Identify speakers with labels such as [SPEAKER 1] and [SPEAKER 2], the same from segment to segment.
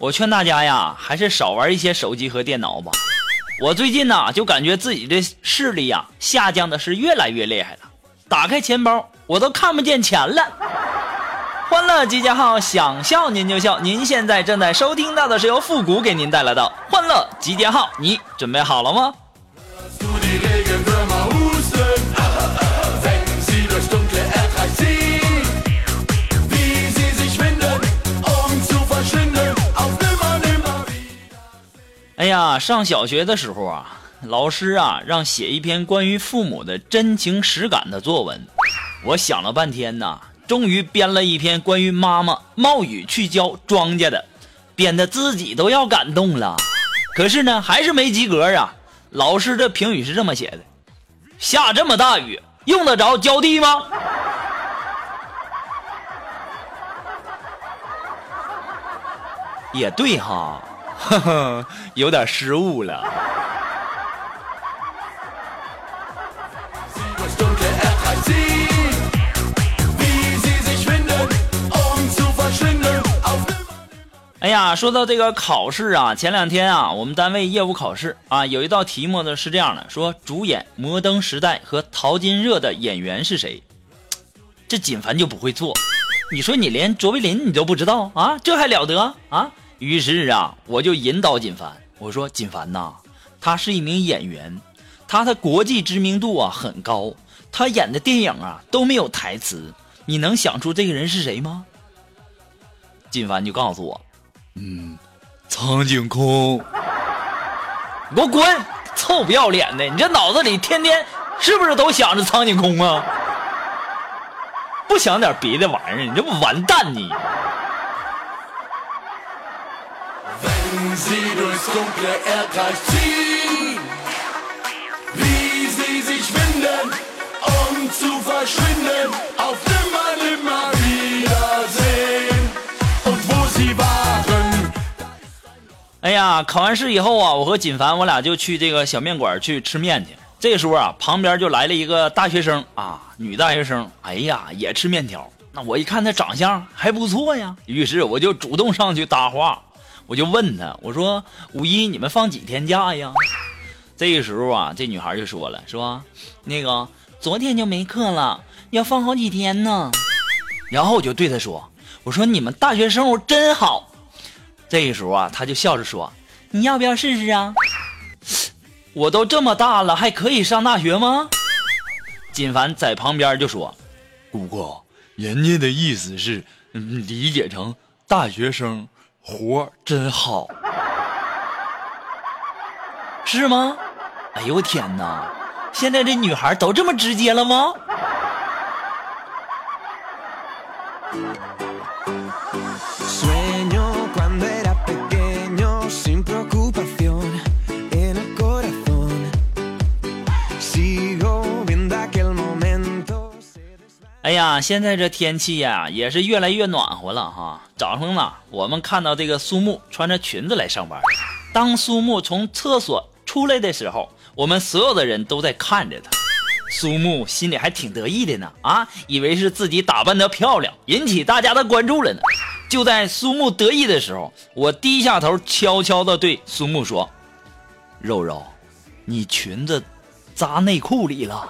[SPEAKER 1] 我劝大家呀，还是少玩一些手机和电脑吧。我最近呢，就感觉自己的视力呀下降的是越来越厉害了。打开钱包，我都看不见钱了。欢乐集结号，想笑您就笑。您现在正在收听到的是由复古给您带来的欢乐集结号，你准备好了吗？呀，上小学的时候啊，老师啊让写一篇关于父母的真情实感的作文。我想了半天呐，终于编了一篇关于妈妈冒雨去浇庄稼的，编的自己都要感动了。可是呢，还是没及格啊。老师的评语是这么写的：下这么大雨，用得着浇地吗？也对哈。呵呵，有点失误了。哎呀，说到这个考试啊，前两天啊，我们单位业务考试啊，有一道题目呢是这样的：说主演《摩登时代》和《淘金热》的演员是谁？这锦凡就不会做。你说你连卓别林你都不知道啊？这还了得啊？于是啊，我就引导锦凡，我说：“锦凡呐，他是一名演员，他的国际知名度啊很高，他演的电影啊都没有台词，你能想出这个人是谁吗？”锦凡就告诉我：“嗯，苍井空。”你给我滚！臭不要脸的，你这脑子里天天是不是都想着苍井空啊？不想点别的玩意儿，你这不完蛋你！哎呀，考完试以后啊，我和锦凡我俩就去这个小面馆去吃面去。这时候啊，旁边就来了一个大学生啊，女大学生。哎呀，也吃面条。那我一看她长相还不错呀，于是我就主动上去搭话。我就问他，我说五一你们放几天假呀？这个时候啊，这女孩就说了，说那个昨天就没课了，要放好几天呢。然后我就对她说，我说你们大学生活真好。这个时候啊，她就笑着说，你要不要试试啊？我都这么大了，还可以上大学吗？金凡在旁边就说，
[SPEAKER 2] 姑姑，人家的意思是理解成大学生。活真好，
[SPEAKER 1] 是吗？哎呦我天哪！现在这女孩都这么直接了吗？呀，现在这天气呀，也是越来越暖和了哈。早上呢，我们看到这个苏木穿着裙子来上班。当苏木从厕所出来的时候，我们所有的人都在看着他。苏木心里还挺得意的呢，啊，以为是自己打扮的漂亮，引起大家的关注了呢。就在苏木得意的时候，我低下头，悄悄地对苏木说：“肉肉，你裙子扎内裤里了。”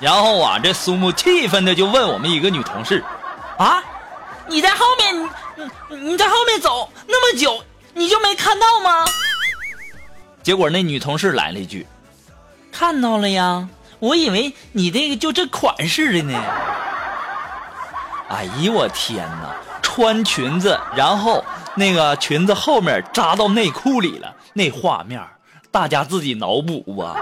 [SPEAKER 1] 然后啊，这苏木气愤的就问我们一个女同事：“啊，你在后面，你你在后面走那么久，你就没看到吗？”结果那女同事来了一句：“看到了呀，我以为你这个就这款式的呢。”哎呦，我天哪！穿裙子，然后那个裙子后面扎到内裤里了，那画面大家自己脑补吧。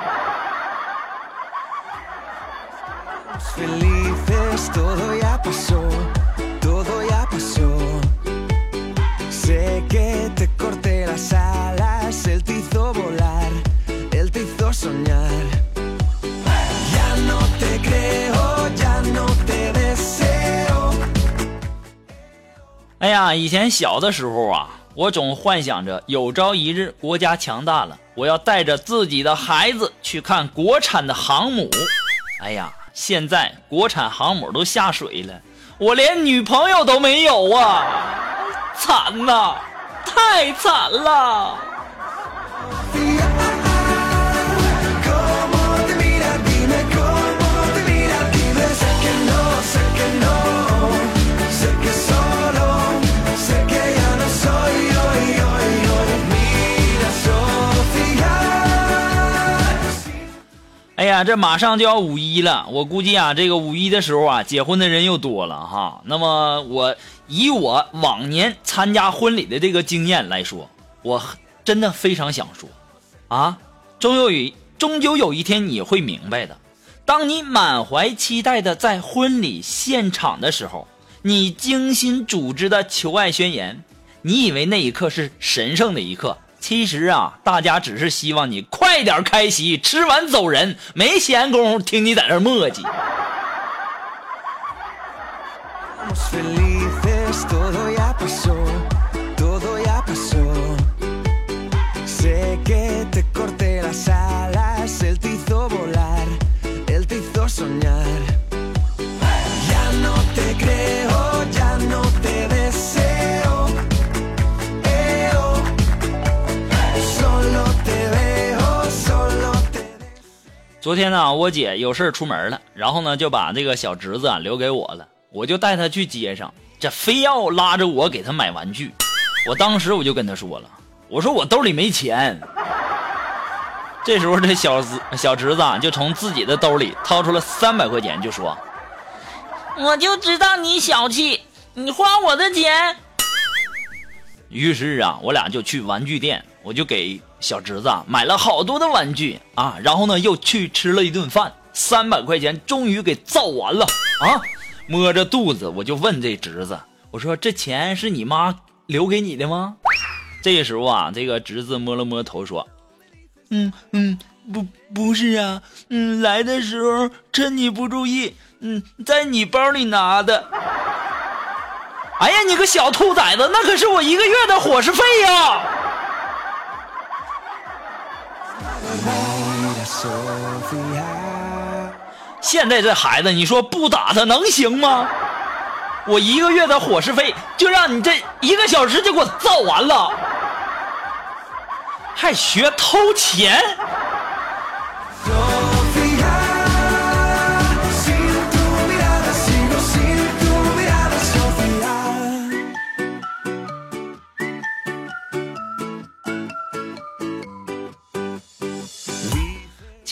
[SPEAKER 1] Felices
[SPEAKER 3] dices, todo ya pasó, todo ya pasó. Sé que te corté las alas, él te hizo volar, él te hizo soñar. Ya no te creo, ya no te deseo.
[SPEAKER 1] 哎呀，以前小的时候啊，我总幻想着有朝一日国家强大了，我要带着自己的孩子去看国产的航母。哎呀，现在国产航母都下水了，我连女朋友都没有啊，惨呐，太惨了！呀，这马上就要五一了，我估计啊，这个五一的时候啊，结婚的人又多了哈。那么我以我往年参加婚礼的这个经验来说，我真的非常想说，啊，终有终究有一天你会明白的。当你满怀期待的在婚礼现场的时候，你精心组织的求爱宣言，你以为那一刻是神圣的一刻，其实啊，大家只是希望你快点开席，吃完走人，没闲工夫听你在这磨叽。昨天呢，我姐有事出门了，然后呢就把这个小侄子啊留给我了，我就带他去街上，这非要拉着我给他买玩具。我当时我就跟他说了，我说我兜里没钱。这时候这小子小侄子啊就从自己的兜里掏出了三百块钱，就说：“我就知道你小气，你花我的钱。”于是啊，我俩就去玩具店，我就给小侄子买了好多的玩具啊，然后呢又去吃了一顿饭，三百块钱终于给造完了啊！摸着肚子，我就问这侄子，我说这钱是你妈留给你的吗？这时候啊，这个侄子摸了摸头说：“嗯嗯，不不是啊，嗯，来的时候趁你不注意，嗯，在你包里拿的。”哎呀，你个小兔崽子，那可是我一个月的伙食费呀！现在这孩子，你说不打他能行吗？我一个月的伙食费就让你这一个小时就给我造完了，还学偷钱？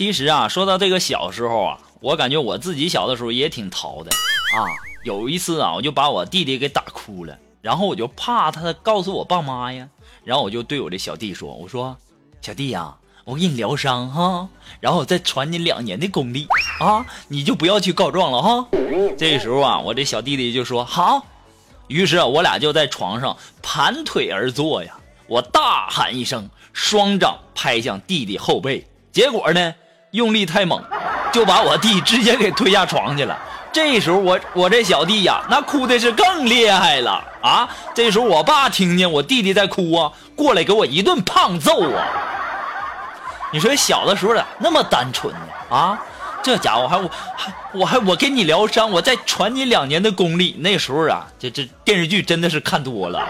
[SPEAKER 1] 其实啊，说到这个小时候啊，我感觉我自己小的时候也挺淘的啊。有一次啊，我就把我弟弟给打哭了，然后我就怕他告诉我爸妈呀，然后我就对我这小弟说：“我说，小弟呀、我给你疗伤哈，然后我再传你两年的功力啊，你就不要去告状了哈。”这时候啊，我这小弟弟就说：“好。”于是啊，我俩就在床上盘腿而坐呀。我大喊一声，双掌拍向弟弟后背，结果呢，用力太猛，就把我弟直接给推下床去了。这时候我我这小弟呀，那哭的是更厉害了啊！这时候我爸听见我弟弟在哭啊，过来给我一顿胖揍啊！你说小的时候咋那么单纯呢？啊，这家伙还我还我还我给你疗伤，我再传你两年的功力。那时候啊，这这电视剧真的是看多了。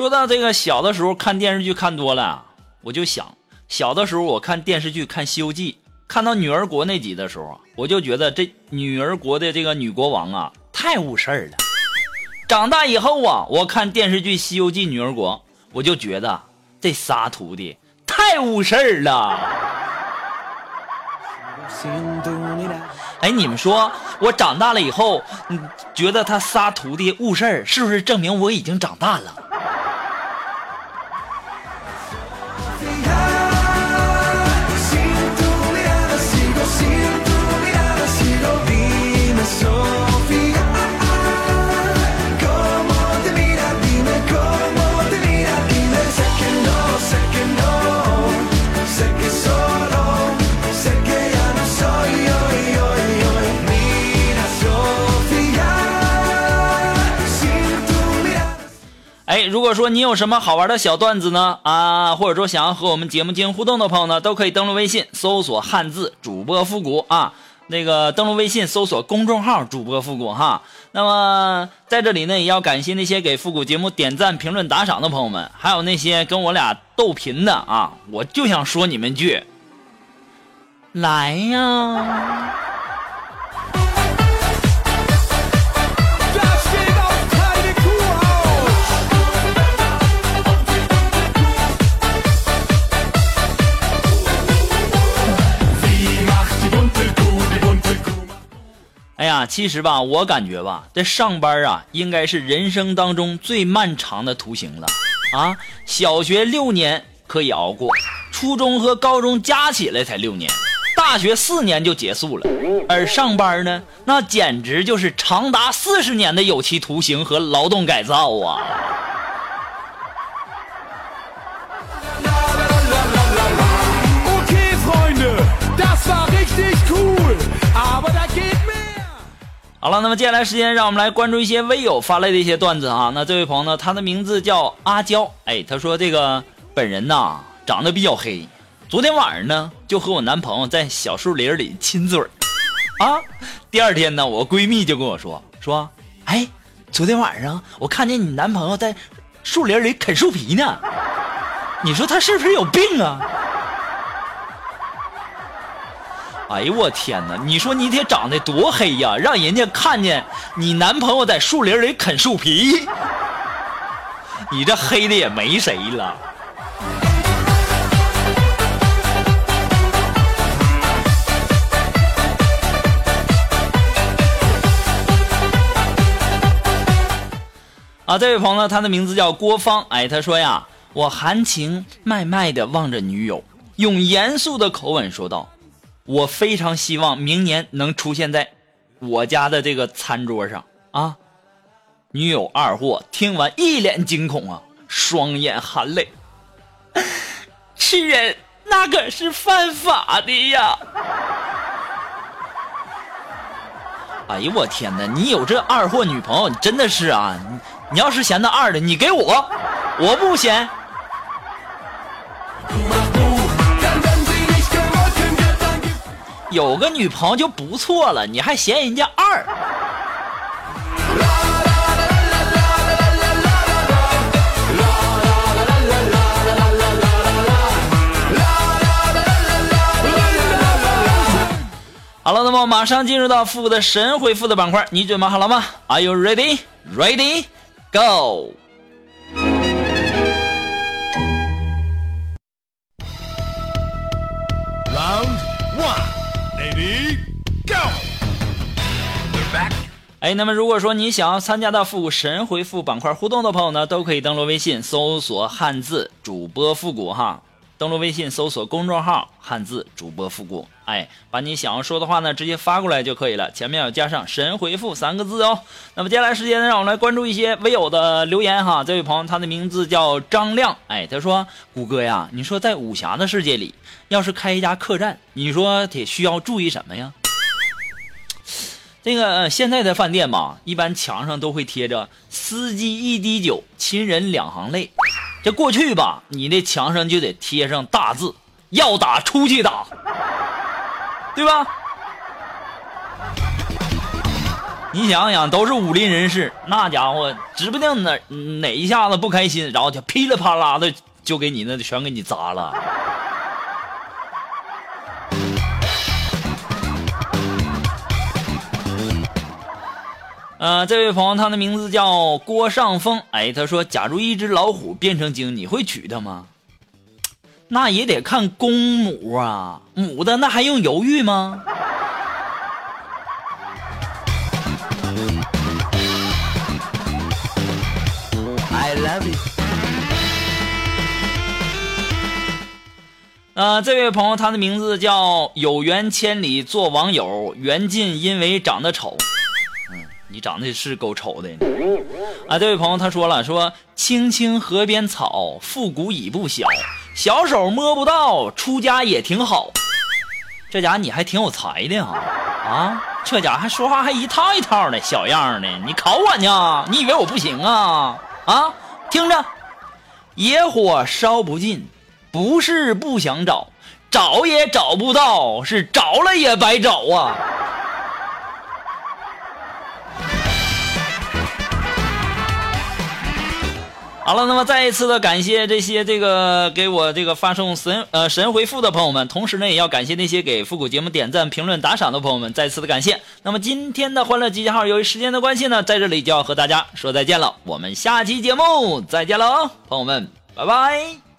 [SPEAKER 1] 说到这个小的时候看电视剧看多了，我就想，小的时候我看电视剧看《西游记》，看到女儿国那集的时候，我就觉得这女儿国的这个女国王啊太误事儿了。长大以后啊，我看电视剧《西游记》女儿国，我就觉得这仨徒弟太误事儿了。哎，你们说我长大了以后，觉得他仨徒弟误事儿，是不是证明我已经长大了？如果说你有什么好玩的小段子呢，啊，或者说想要和我们节目进行互动的朋友呢，都可以登录微信搜索汉字主播复古啊，那个登录微信搜索公众号主播复古哈。那么在这里呢，也要感谢那些给复古节目点赞、评论、打赏的朋友们，还有那些跟我俩斗贫的啊，我就想说你们句，来呀！其实吧，我感觉吧，这上班啊，应该是人生当中最漫长的图形了啊。小学六年可以熬过，初中和高中加起来才六年，大学四年就结束了，而上班呢，那简直就是长达四十年的有期徒刑和劳动改造啊！好了，那么接下来时间，让我们来关注一些微友发来的一些段子啊。那这位朋友呢，他的名字叫阿娇，哎，他说这个本人呐长得比较黑，昨天晚上呢就和我男朋友在小树林里亲嘴啊。第二天呢，我闺蜜就跟我说说，哎，昨天晚上我看见你男朋友在树林里啃树皮呢，你说他是不是有病啊？哎呦我天哪！你说你得长得多黑呀，让人家看见你男朋友在树林里啃树皮，你这黑的也没谁了。啊，这位朋友，他的名字叫郭芳，哎，他说呀，我含情脉脉的望着女友，用严肃的口吻说道。我非常希望明年能出现在我家的这个餐桌上啊！女友二货听完一脸惊恐啊，双眼含泪。吃人那可是犯法的呀！哎呦我天哪！你有这二货女朋友，你真的是啊！你你要是嫌她二的，你给我，我不嫌。有个女朋友就不错了，你还嫌人家二？好了，那么马上进入到复古的神回复的板块，你准备好了吗？Are you ready? Ready? Go!
[SPEAKER 4] Round one, ready, go!
[SPEAKER 1] 哎，那么如果说你想要参加到复古神回复板块互动的朋友呢，都可以登录微信搜索汉字主播复古哈，登录微信搜索公众号汉字主播复古，哎，把你想要说的话呢直接发过来就可以了，前面要加上神回复三个字哦。那么接下来时间呢，让我们来关注一些微友的留言哈。这位朋友他的名字叫张亮，哎，他说谷歌呀，你说在武侠的世界里，要是开一家客栈，你说得需要注意什么呀？这个现在的饭店吧，一般墙上都会贴着“司机一滴酒，亲人两行泪”。这过去吧，你那墙上就得贴上大字“要打出去打”，对吧？你想想，都是武林人士，那家伙指不定哪哪一下子不开心，然后就噼里啪啦的就给你那全给你砸了。呃，这位朋友，他的名字叫郭尚峰。哎，他说，假如一只老虎变成精，你会娶它吗？那也得看公母啊。母的那还用犹豫吗
[SPEAKER 3] ？I love
[SPEAKER 1] you 啊这位朋友他的名字叫有缘千里做网友缘尽因为长得丑。嗯你长得是够丑的。啊这位朋友他说了说青青河边草复古已不小。小手摸不到，出家也挺好。这家你还挺有才的哈啊！这家还说话还一套一套的，小样的，你考我呢？你以为我不行啊？啊，听着，野火烧不尽。不是不想找，找也找不到，是找了也白找啊！好了，那么再一次的感谢这些这个给我这个发送神呃神回复的朋友们，同时呢也要感谢那些给复古节目点赞、评论、打赏的朋友们，再次的感谢。那么今天的欢乐集结号由于时间的关系呢，在这里就要和大家说再见了，我们下期节目再见喽，朋友们，拜拜。